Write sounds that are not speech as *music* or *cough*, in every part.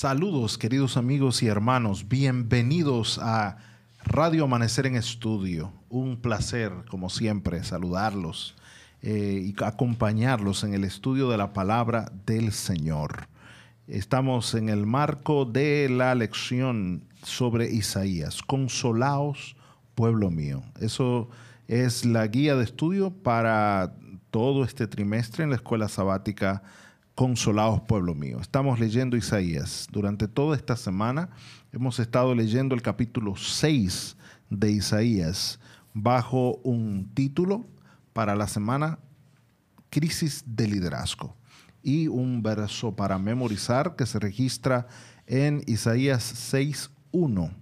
Saludos queridos amigos y hermanos, bienvenidos a Radio Amanecer en Estudio. Un placer, como siempre, saludarlos eh, y acompañarlos en el estudio de la palabra del Señor. Estamos en el marco de la lección sobre Isaías. Consolaos, pueblo mío. Eso es la guía de estudio para todo este trimestre en la escuela sabática Consolaos, pueblo mío. Estamos leyendo Isaías. Durante toda esta semana hemos estado leyendo el capítulo 6 de Isaías bajo un título para la semana Crisis de liderazgo y un verso para memorizar que se registra en Isaías 6.1.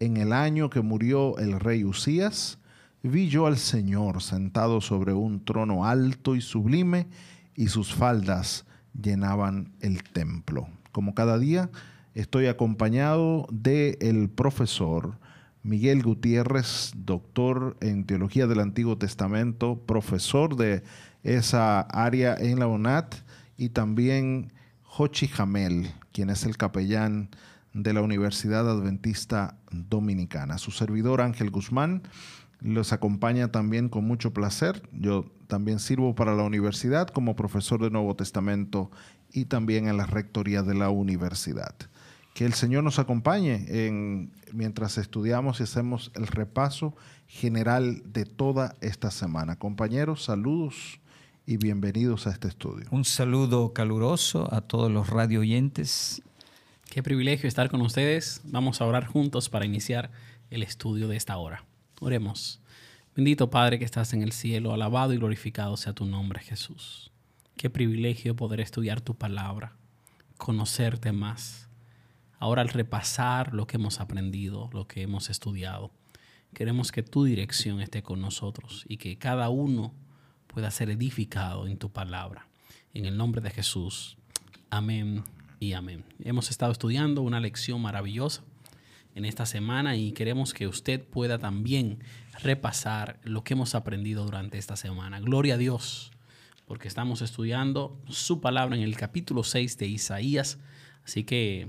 En el año que murió el rey Usías, vi yo al Señor sentado sobre un trono alto y sublime y sus faldas llenaban el templo. Como cada día, estoy acompañado del el profesor Miguel Gutiérrez, doctor en Teología del Antiguo Testamento, profesor de esa área en la UNAT, y también Jochi Jamel, quien es el capellán de la Universidad Adventista Dominicana. Su servidor Ángel Guzmán los acompaña también con mucho placer. Yo también sirvo para la universidad como profesor de Nuevo Testamento y también en la rectoría de la universidad. Que el Señor nos acompañe en, mientras estudiamos y hacemos el repaso general de toda esta semana. Compañeros, saludos y bienvenidos a este estudio. Un saludo caluroso a todos los radio oyentes. Qué privilegio estar con ustedes. Vamos a orar juntos para iniciar el estudio de esta hora. Oremos. Bendito Padre que estás en el cielo, alabado y glorificado sea tu nombre, Jesús. Qué privilegio poder estudiar tu palabra, conocerte más. Ahora al repasar lo que hemos aprendido, lo que hemos estudiado, queremos que tu dirección esté con nosotros y que cada uno pueda ser edificado en tu palabra. En el nombre de Jesús. Amén y amén. Hemos estado estudiando una lección maravillosa en esta semana y queremos que usted pueda también repasar lo que hemos aprendido durante esta semana. Gloria a Dios, porque estamos estudiando su palabra en el capítulo 6 de Isaías. Así que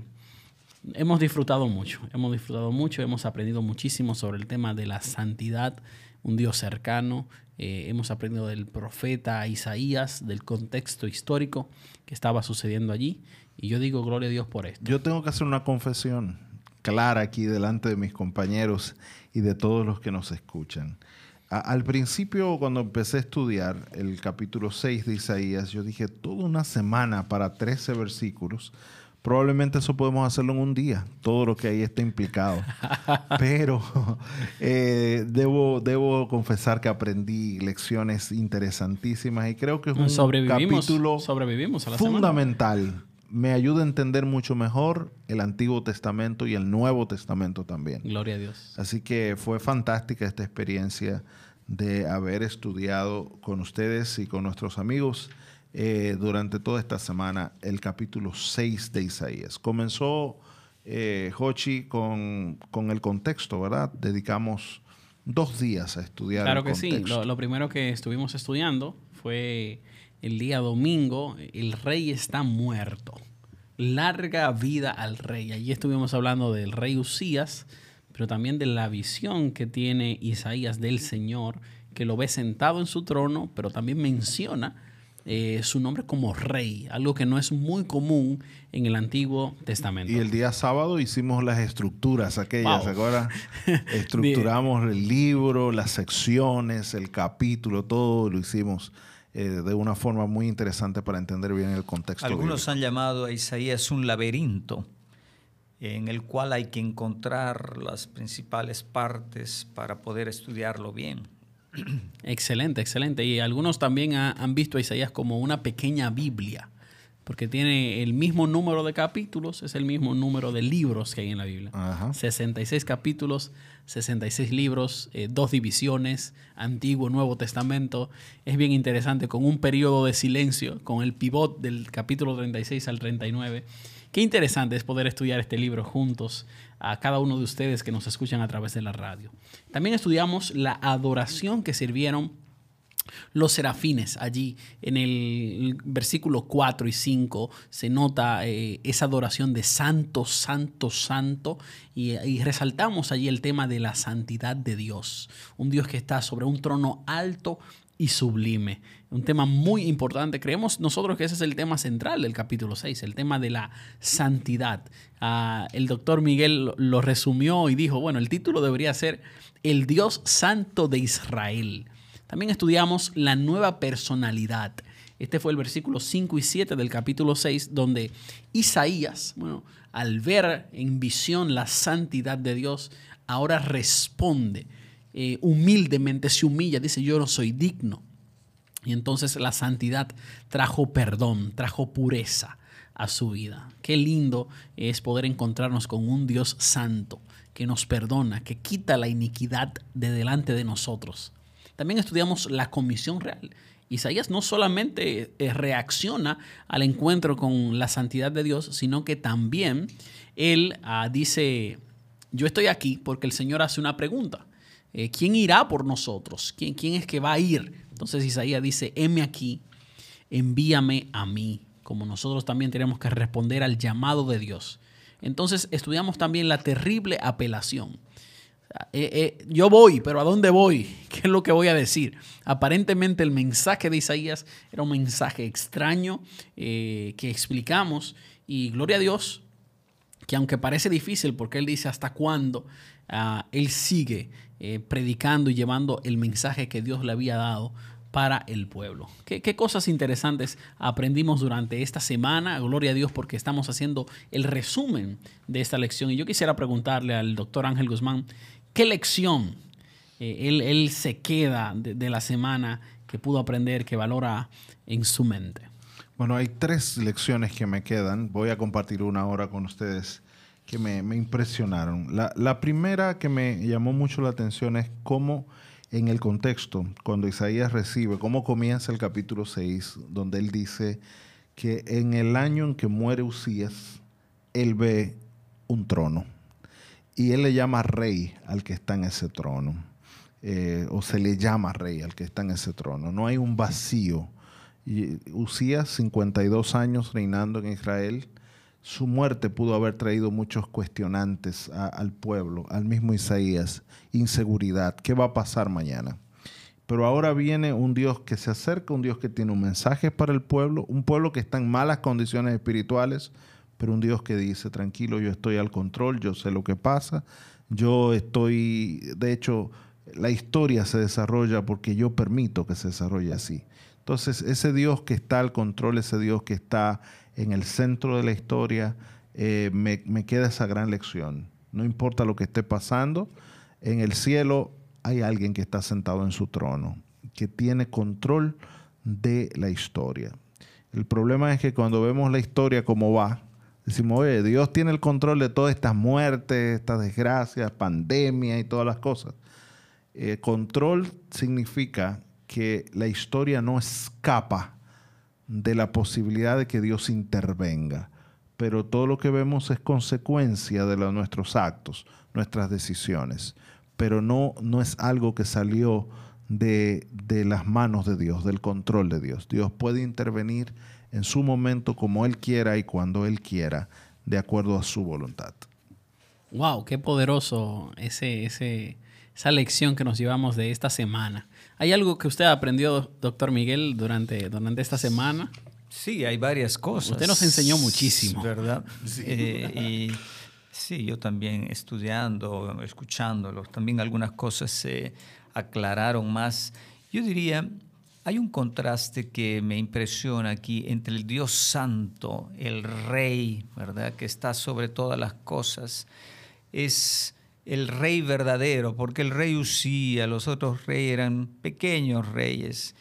hemos disfrutado mucho, hemos disfrutado mucho, hemos aprendido muchísimo sobre el tema de la santidad, un Dios cercano. Eh, hemos aprendido del profeta Isaías, del contexto histórico que estaba sucediendo allí. Y yo digo, gloria a Dios por esto. Yo tengo que hacer una confesión clara aquí delante de mis compañeros y de todos los que nos escuchan. al principio, cuando empecé a estudiar el capítulo 6 de Isaías, yo dije, toda una semana para 13 versículos, probablemente eso podemos hacerlo en un día, todo lo que ahí está implicado. *laughs* Pero *laughs* eh, debo, debo confesar que aprendí lecciones interesantísimas y creo que es un capítulo sobrevivimos fundamental me ayuda a entender mucho mejor el Antiguo Testamento y el Nuevo Testamento también. Gloria a Dios. Así que fue fantástica esta experiencia de haber estudiado con ustedes y con nuestros amigos eh, durante toda esta semana el capítulo 6 de Isaías. Comenzó eh, Hochi con, el contexto, ¿verdad? Dedicamos dos días a estudiar. Claro que sí. lo primero que estuvimos estudiando fue el día domingo, el rey está muerto. Larga vida al rey. Allí estuvimos hablando del rey Usías, pero también de la visión que tiene Isaías del Señor, que lo ve sentado en su trono, pero también menciona eh, su nombre como rey, algo que no es muy común en el Antiguo Testamento. Y el día sábado hicimos las estructuras aquellas, ahora *laughs* Estructuramos el libro, las secciones, el capítulo, todo lo hicimos eh, de una forma muy interesante para entender bien el contexto. Algunos han llamado a Isaías un laberinto en el cual hay que encontrar las principales partes para poder estudiarlo bien. Excelente, excelente. Y algunos también han visto a Isaías como una pequeña Biblia porque tiene el mismo número de capítulos, es el mismo número de libros que hay en la Biblia. 66 capítulos, 66 libros, eh, dos divisiones, Antiguo, Nuevo Testamento. Es bien interesante, con un periodo de silencio, con el pivot del capítulo 36 al 39. Qué interesante es poder estudiar este libro juntos a cada uno de ustedes que nos escuchan a través de la radio. También estudiamos la adoración que sirvieron los serafines allí en el versículo 4 y 5 se nota eh, esa adoración de santo, santo, santo y, resaltamos allí el tema de la santidad de Dios, un Dios que está sobre un trono alto y sublime. Un tema muy importante. Creemos nosotros que ese es el tema central del capítulo 6, el tema de la santidad. Ah, el doctor Miguel lo resumió y dijo, bueno, el título debería ser El Dios Santo de Israel. También estudiamos la nueva personalidad. Este fue el versículo 5 y 7 del capítulo 6, donde Isaías, bueno, al ver en visión la santidad de Dios, ahora responde eh, humildemente, se humilla, dice, yo no soy digno. Y entonces la santidad trajo perdón, trajo pureza a su vida. Qué lindo es poder encontrarnos con un Dios santo que nos perdona, que quita la iniquidad de delante de nosotros. También estudiamos la comisión real. Isaías no solamente eh, reacciona al encuentro con la santidad de Dios, sino que también él ah, dice, yo estoy aquí porque el Señor hace una pregunta. Eh, ¿Quién irá por nosotros? ¿Quién, ¿Quién es que va a ir? Entonces Isaías dice, heme aquí, envíame a mí, como nosotros también tenemos que responder al llamado de Dios. Entonces estudiamos también la terrible apelación. Eh, eh, yo voy, pero ¿a dónde voy? *laughs* ¿Qué es lo que voy a decir? Aparentemente el mensaje de Isaías era un mensaje extraño eh, que explicamos y gloria a Dios que aunque parece difícil porque él dice hasta cuándo, ah, él sigue predicando y llevando el mensaje que Dios le había dado para el pueblo. ¿Qué, ¿Qué, cosas interesantes aprendimos durante esta semana? Gloria a Dios porque estamos haciendo el resumen de esta lección. Y yo quisiera preguntarle al doctor Ángel Guzmán, ¿Qué lección eh, él, se queda de, la semana que pudo aprender, que valora en su mente? Bueno, hay tres lecciones que me quedan. Voy a compartir una hora con ustedes que me, impresionaron. La, la, primera que me llamó mucho la atención es cómo en el contexto, cuando Isaías recibe, cómo comienza el capítulo 6, donde él dice que en el año en que muere Usías, él ve un trono y él le llama rey al que está en ese trono, eh, o se le llama rey al que está en ese trono. No hay un vacío. Y Usías, 52 años reinando en Israel, su muerte pudo haber traído muchos cuestionantes al pueblo, al mismo Isaías, inseguridad, ¿qué va a pasar mañana? Pero ahora viene un Dios que se acerca, un Dios que tiene un mensaje para el pueblo, un pueblo que está en malas condiciones espirituales, pero un Dios que dice, tranquilo, yo estoy al control, yo sé lo que pasa, yo estoy, de hecho, la historia se desarrolla porque yo permito que se desarrolle así. Entonces, ese Dios que está al control, ese Dios que está en el centro de la historia, eh, me, me queda esa gran lección. No importa lo que esté pasando, en el cielo hay alguien que está sentado en su trono, que tiene control de la historia. El problema es que cuando vemos la historia como va, Decimos, oye, Dios tiene el control de todas estas muertes, estas desgracias, pandemia y todas las cosas. Eh, control significa que la historia no escapa de la posibilidad de que Dios intervenga, pero todo lo que vemos es consecuencia de nuestros actos, nuestras decisiones, pero no, no es algo que salió de, de las manos de Dios, del control de Dios. Dios puede intervenir en su momento, como Él quiera y cuando Él quiera, de acuerdo a su voluntad. Wow, qué poderoso ese, ese, esa lección que nos llevamos de esta semana. ¿Hay algo que usted aprendió, doctor Miguel, durante, durante esta semana? Sí, hay varias cosas. Usted nos enseñó muchísimo. ¿Verdad? Sí. Eh, y sí, yo también estudiando, escuchándolo, también algunas cosas se aclararon más. Yo diría, hay un contraste que me impresiona aquí entre el Dios Santo, el Rey, ¿verdad? Que está sobre todas las cosas. Es el Rey verdadero, porque el Rey Usía, los otros reyes eran pequeños reyes.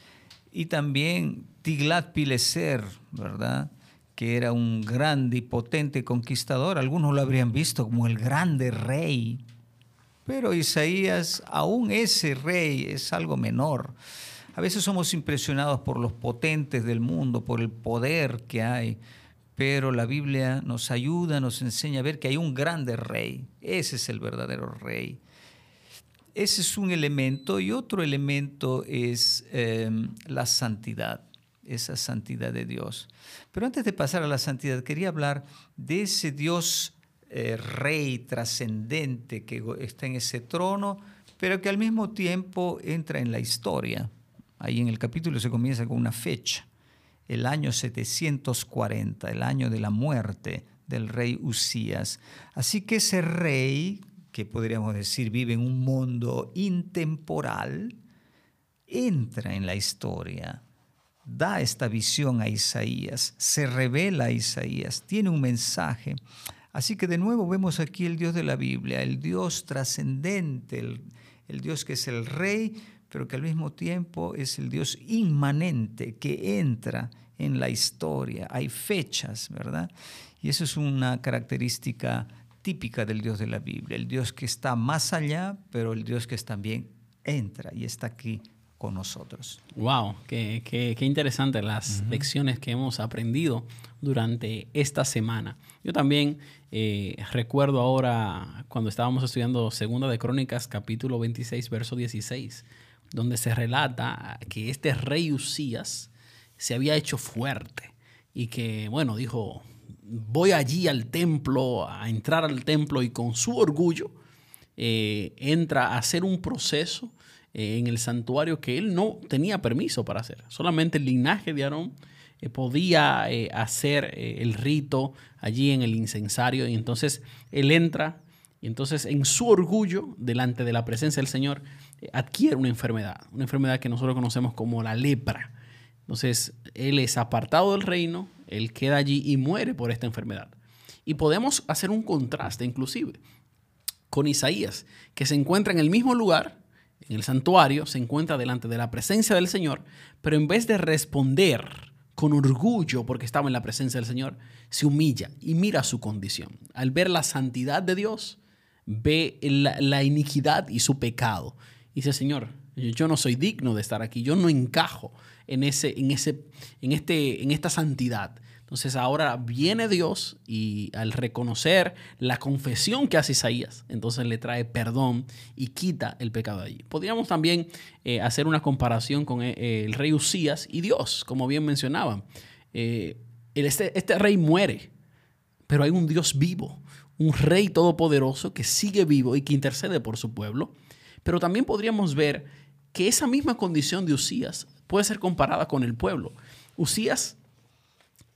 Y también Tiglat Pileser, ¿verdad? Que era un grande y potente conquistador. Algunos lo habrían visto como el grande rey. Pero Isaías, aún ese rey, es algo menor. A veces somos impresionados por los potentes del mundo, por el poder que hay, pero la Biblia nos ayuda, nos enseña a ver que hay un grande rey. Ese es el verdadero rey. ese es un elemento y otro elemento es em, la santidad, esa santidad de Dios. Pero antes de pasar a la santidad, quería hablar de ese Dios eh, rey trascendente que está en ese trono, pero que al mismo tiempo entra en la historia. Ahí en el capítulo se comienza con una fecha, el año 740, el año de la muerte del rey Usías. Así que ese rey, que podríamos decir vive en un mundo intemporal, entra en la historia, da esta visión a Isaías, se revela a Isaías, tiene un mensaje. Así que de nuevo vemos aquí el Dios de la Biblia, el Dios trascendente, el, el Dios que es el rey, pero que al mismo tiempo es el Dios inmanente que entra en la historia. Hay fechas, ¿verdad? Y eso es una característica típica del Dios de la Biblia, el Dios que está más allá, pero el Dios que también entra y está aquí con nosotros. Wow, qué, qué, qué interesante las lecciones que hemos aprendido durante esta semana. Yo también eh, recuerdo ahora cuando estábamos estudiando Segunda de Crónicas, capítulo 26, verso 16, donde se relata que este rey Usías se había hecho fuerte y que, bueno, dijo, voy allí al templo, a entrar al templo y con su orgullo eh, entra a hacer un proceso eh, en el santuario que él no tenía permiso para hacer. Solamente el linaje de Aarón eh, podía hacer el rito allí en el incensario y entonces él entra y entonces en su orgullo delante de la presencia del Señor adquiere una enfermedad, una enfermedad que nosotros conocemos como la lepra. Entonces él es apartado del reino, él queda allí y muere por esta enfermedad. Y podemos hacer un contraste inclusive con Isaías, que se encuentra en el mismo lugar, en el santuario, se encuentra delante de la presencia del Señor, pero en vez de responder con orgullo porque estaba en la presencia del Señor, se humilla y mira su condición. Al ver la santidad de Dios, ve la, iniquidad y su pecado. Dice, Señor, yo no soy digno de estar aquí, yo no encajo en, ese, en, ese, en, este, en esta santidad. Entonces ahora viene Dios y al reconocer la confesión que hace Isaías, entonces le trae perdón y quita el pecado allí. Podríamos también eh, hacer una comparación con eh, el rey Usías y Dios, como bien mencionaba. Eh, este, este rey muere, pero hay un Dios vivo, un rey todopoderoso que sigue vivo y que intercede por su pueblo. Pero también podríamos ver que esa misma condición de Usías puede ser comparada con el pueblo. Usías,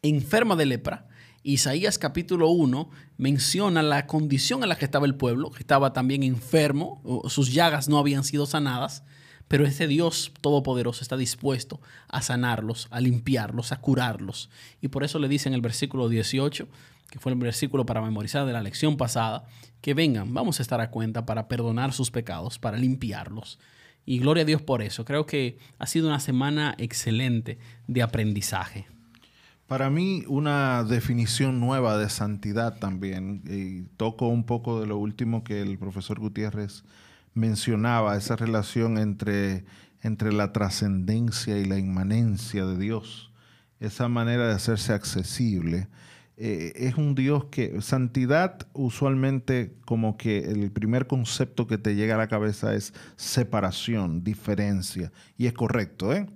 enferma de lepra, Isaías capítulo 1 menciona la condición en la que estaba el pueblo, que estaba también enfermo, sus llagas no habían sido sanadas, pero ese Dios todopoderoso está dispuesto a sanarlos, a limpiarlos, a curarlos. Y por eso le dice en el versículo 18, que fue el versículo para memorizar de la lección pasada, que vengan, vamos a estar a cuenta para perdonar sus pecados, para limpiarlos y gloria a Dios por eso. Creo que ha sido una semana excelente de aprendizaje. Para mí, una definición nueva de santidad también. Y toco un poco de lo último que el profesor Gutiérrez mencionaba, esa relación entre, entre la trascendencia y la inmanencia de Dios, esa manera de hacerse accesible. Eh, es un Dios que, santidad usualmente como que el primer concepto que te llega a la cabeza es separación, diferencia, y es correcto, ¿eh?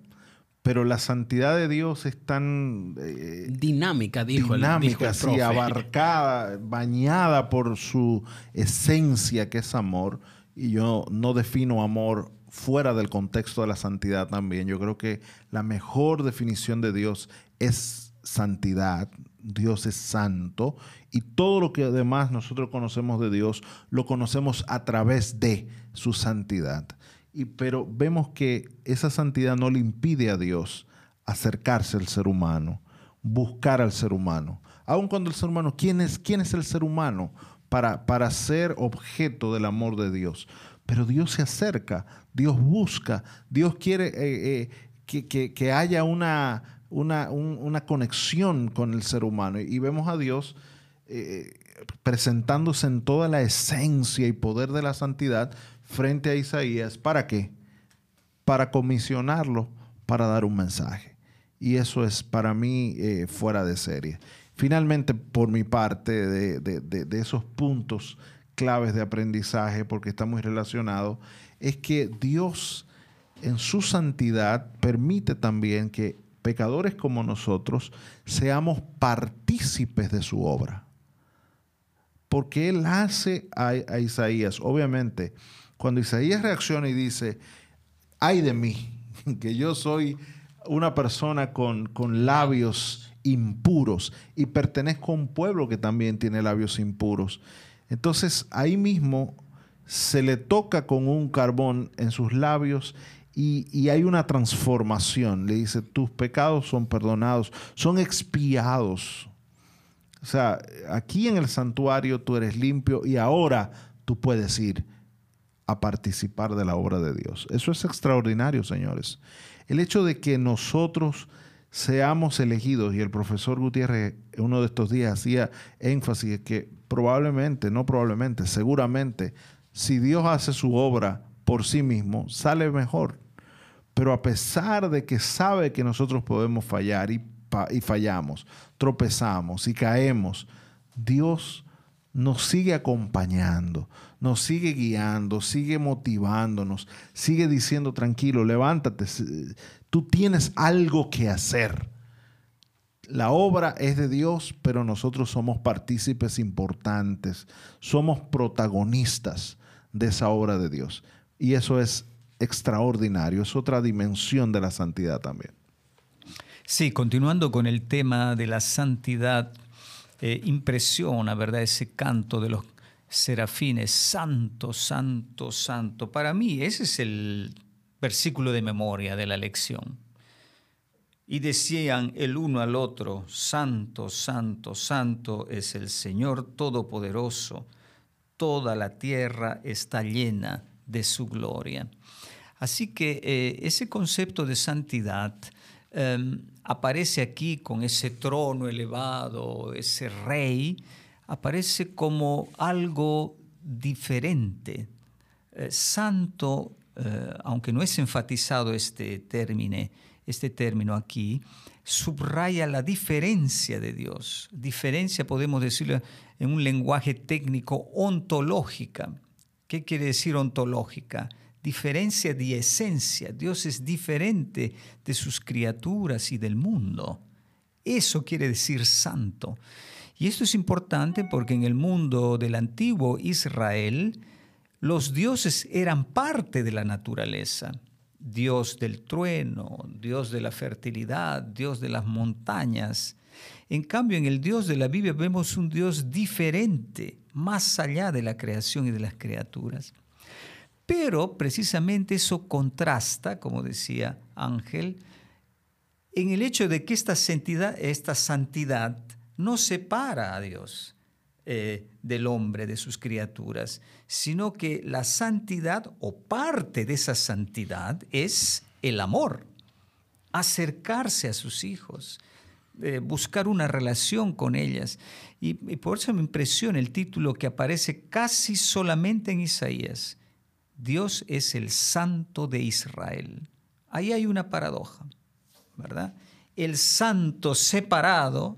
Pero la santidad de Dios es tan... Eh, dinámica, dijo Dinámica, el, abarcada, bañada por su esencia que es amor, y yo no defino amor fuera del contexto de la santidad también. Yo creo que la mejor definición de Dios es santidad, Dios es santo y todo lo que además nosotros conocemos de Dios lo conocemos a través de su santidad. Y, pero vemos que esa santidad no le impide a Dios acercarse al ser humano, buscar al ser humano. Aun cuando el ser humano, ¿quién es, quién es el ser humano para, para ser objeto del amor de Dios? Pero Dios se acerca, Dios busca, Dios quiere eh, eh, que haya una, una, conexión con el ser humano. Y vemos a Dios eh, presentándose en toda la esencia y poder de la santidad frente a Isaías. ¿Para qué? Para comisionarlo, para dar un mensaje. Y eso es para mí fuera de serie. Finalmente, por mi parte, de, esos puntos claves de aprendizaje, porque está muy relacionado, es que Dios en su santidad permite también que pecadores como nosotros seamos partícipes de su obra. Porque Él hace a, a Isaías, obviamente, cuando Isaías reacciona y dice, ay de mí, *laughs* que yo soy una persona con, con labios impuros y pertenezco a un pueblo que también tiene labios impuros. Entonces ahí mismo se le toca con un carbón en sus labios y, hay una transformación. Le dice, tus pecados son perdonados, son expiados. O sea, aquí en el santuario tú eres limpio y ahora tú puedes ir a participar de la obra de Dios. Eso es extraordinario, señores. El hecho de que nosotros seamos elegidos, y el profesor Gutiérrez uno de estos días hacía énfasis que probablemente, no probablemente, seguramente, si Dios hace su obra por sí mismo, sale mejor. Pero a pesar de que sabe que nosotros podemos fallar y, y fallamos, tropezamos y caemos, Dios nos sigue acompañando, nos sigue guiando, sigue motivándonos, sigue diciendo tranquilo, levántate, tú tienes algo que hacer. La obra es de Dios, pero nosotros somos partícipes importantes, somos protagonistas de esa obra de Dios. Y eso es extraordinario, es otra dimensión de la santidad también. Sí, continuando con el tema de la santidad, eh, impresiona, ¿verdad? Ese canto de los serafines, santo, santo, santo. Para mí ese es el versículo de memoria de la lección. Y decían el uno al otro, santo, santo, santo es el Señor Todopoderoso, toda la tierra está llena de su gloria. Así que eh, ese concepto de santidad em, aparece aquí con ese trono elevado, ese rey, aparece como algo diferente. Eh, santo, eh, aunque no es enfatizado este término, este término aquí, subraya la diferencia de Dios. Diferencia, podemos decirlo en un lenguaje técnico, ontológica. ¿Qué quiere decir ontológica? Diferencia de esencia. Dios es diferente de sus criaturas y del mundo. Eso quiere decir santo. Y esto es importante porque en el mundo del antiguo Israel, los dioses eran parte de la naturaleza. Dios del trueno, Dios de la fertilidad, Dios de las montañas. En cambio, en el Dios de la Biblia vemos un Dios diferente, más allá de la creación y de las criaturas. Pero precisamente eso contrasta, como decía Ángel, en el hecho de que esta santidad, esta santidad no separa a Dios eh, del hombre, de sus criaturas, sino que la santidad o parte de esa santidad es el amor, acercarse a sus hijos, eh, buscar una relación con ellas. y por eso me impresiona el título que aparece casi solamente en Isaías Dios es el santo de Israel. Ahí hay una paradoja, ¿verdad? El santo separado,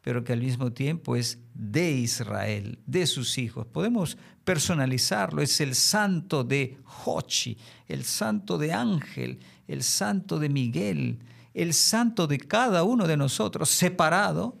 pero que al mismo tiempo es de Israel, de sus hijos. Podemos personalizarlo, es el santo de Hochi, el santo de Ángel, el santo de Miguel, el santo de cada uno de nosotros, separado,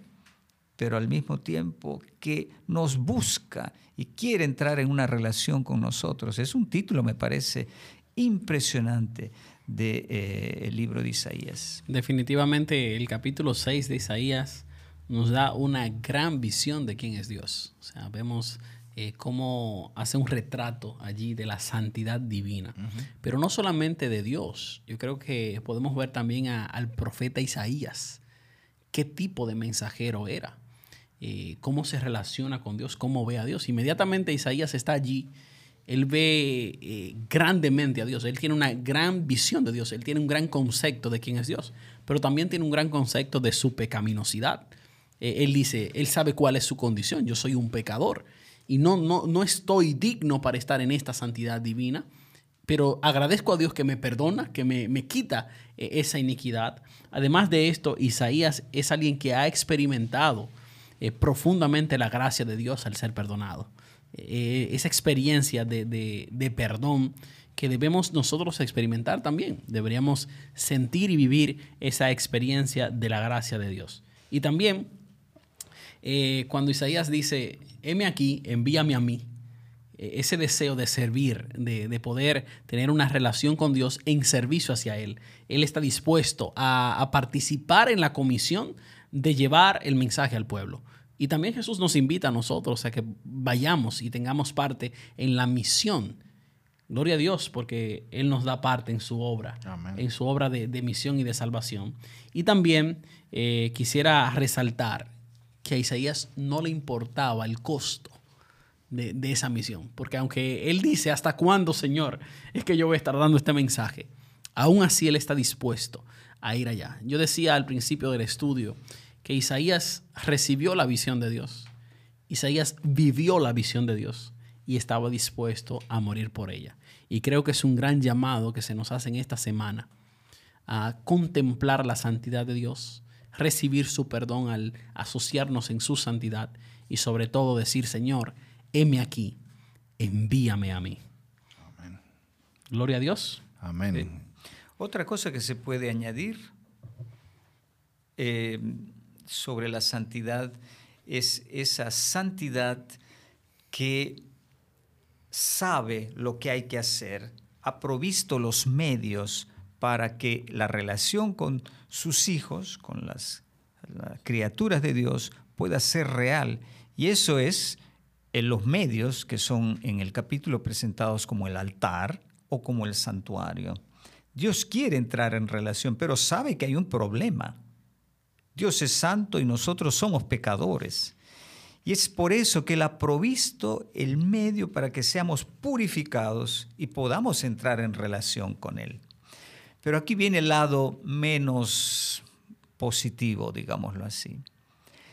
pero al mismo tiempo que nos busca y quiere entrar en una relación con nosotros. Es un título, me parece, impresionante del de, eh, libro de Isaías. Definitivamente el capítulo 6 de Isaías nos da una gran visión de quién es Dios. O sea, vemos eh, cómo hace un retrato allí de la santidad divina. Pero no solamente de Dios, yo creo que podemos ver también al profeta Isaías, qué tipo de mensajero era. Eh, cómo se relaciona con Dios, cómo ve a Dios. Inmediatamente Isaías está allí, él ve eh, grandemente a Dios, él tiene una gran visión de Dios, él tiene un gran concepto de quién es Dios, pero también tiene un gran concepto de su pecaminosidad. Eh, él dice, él sabe cuál es su condición, yo soy un pecador y no, no, no estoy digno para estar en esta santidad divina, pero agradezco a Dios que me perdona, que me, me quita esa iniquidad. Además de esto, Isaías es alguien que ha experimentado eh, profundamente la gracia de Dios al ser perdonado. eh, esa experiencia de, de perdón que debemos nosotros experimentar también. Deberíamos sentir y vivir esa experiencia de la gracia de Dios. Y también eh, cuando Isaías dice, heme aquí, envíame a mí, ese deseo de servir, de, poder tener una relación con Dios en servicio hacia Él. Él está dispuesto a, participar en la comisión de llevar el mensaje al pueblo. Y también Jesús nos invita a nosotros a que vayamos y tengamos parte en la misión Gloria a Dios porque Él nos da parte en su obra, en su obra de, misión y de salvación. Y también eh, quisiera resaltar que a Isaías no le importaba el costo de, de, esa misión, porque aunque Él dice, ¿hasta cuándo, Señor, es que yo voy a estar dando este mensaje? Aún así Él está dispuesto a ir allá. Yo decía al principio del estudio que Isaías recibió la visión de Dios. Isaías vivió la visión de Dios y estaba dispuesto a morir por ella. Y creo que es un gran llamado que se nos hace en esta semana a contemplar la santidad de Dios, recibir su perdón al asociarnos en su santidad y sobre todo decir, Señor, heme aquí, envíame a mí. Amén. Gloria a Dios. Amén. Otra cosa que se puede añadir eh, sobre la santidad es esa santidad que sabe lo que hay que hacer, ha provisto los medios para que la relación con sus hijos, con las, criaturas de Dios, pueda ser real. Y eso es en los medios que son en el capítulo presentados como el altar o como el santuario. Dios quiere entrar en relación, pero sabe que hay un problema. Dios es santo y nosotros somos pecadores. Y es por eso que Él ha provisto el medio para que seamos purificados y podamos entrar en relación con Él. Pero aquí viene el lado menos positivo, digámoslo así.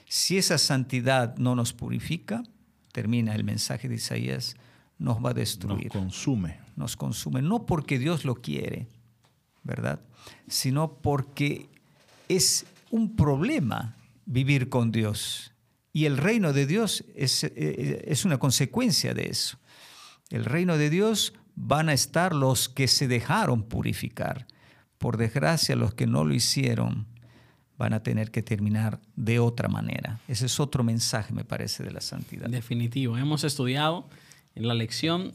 Si esa santidad no nos purifica, termina el mensaje de Isaías, nos va a destruir. Nos consume. Nos consume, no porque Dios lo quiere, ¿verdad? Sino porque es un problema vivir con Dios y el reino de Dios es, eh, eh, es, una consecuencia de eso. El reino de Dios van a estar los que se dejaron purificar. Por desgracia, los que no lo hicieron van a tener que terminar de otra manera. Ese es otro mensaje, me parece, de la santidad. Definitivo. Hemos estudiado en la lección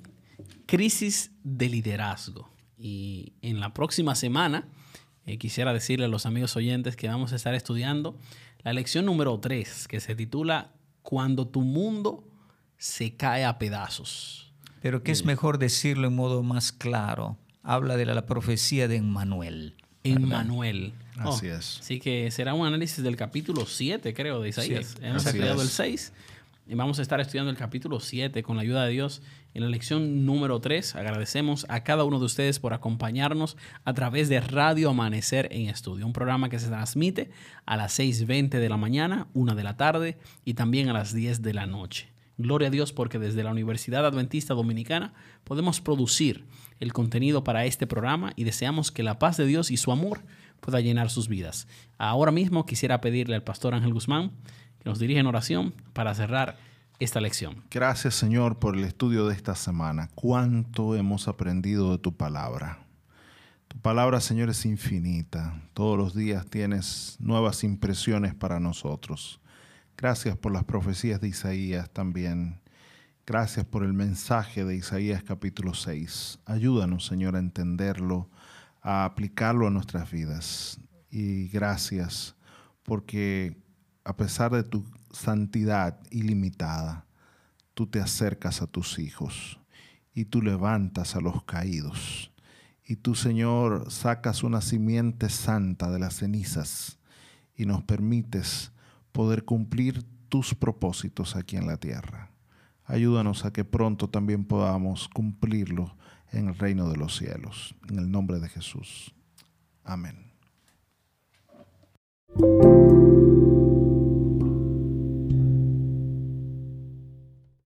crisis de liderazgo. Y en la próxima semana, eh, quisiera decirle a los amigos oyentes que vamos a estar estudiando la lección número 3, que se titula Cuando tu mundo se cae a pedazos. Pero que es mejor decirlo en modo más claro. Habla de la, profecía de Emmanuel. Emmanuel. Así oh, es. Así que será un análisis del capítulo 7, creo, de Isaías. Hemos estudiado el 6 y vamos a estar estudiando el capítulo 7 con la ayuda de Dios en la lección número 3. Agradecemos a cada uno de ustedes por acompañarnos a través de Radio Amanecer en Estudio, un programa que se transmite a las 6.20 de la mañana, 1 de la tarde y también a las 10 de la noche. Gloria a Dios porque desde la Universidad Adventista Dominicana podemos producir el contenido para este programa y deseamos que la paz de Dios y su amor pueda llenar sus vidas. Ahora mismo quisiera pedirle al pastor Ángel Guzmán nos dirige en oración para cerrar esta lección. Gracias Señor por el estudio de esta semana. Cuánto hemos aprendido de tu palabra. Tu palabra Señor es infinita. Todos los días tienes nuevas impresiones para nosotros. Gracias por las profecías de Isaías también. Gracias por el mensaje de Isaías capítulo 6. Ayúdanos Señor a entenderlo, a aplicarlo a nuestras vidas. Y gracias porque a pesar de tu santidad ilimitada, tú te acercas a tus hijos y tú levantas a los caídos. Y tú, Señor, sacas una simiente santa de las cenizas y nos permites poder cumplir tus propósitos aquí en la tierra. Ayúdanos a que pronto también podamos cumplirlo en el reino de los cielos. En el nombre de Jesús. Amén.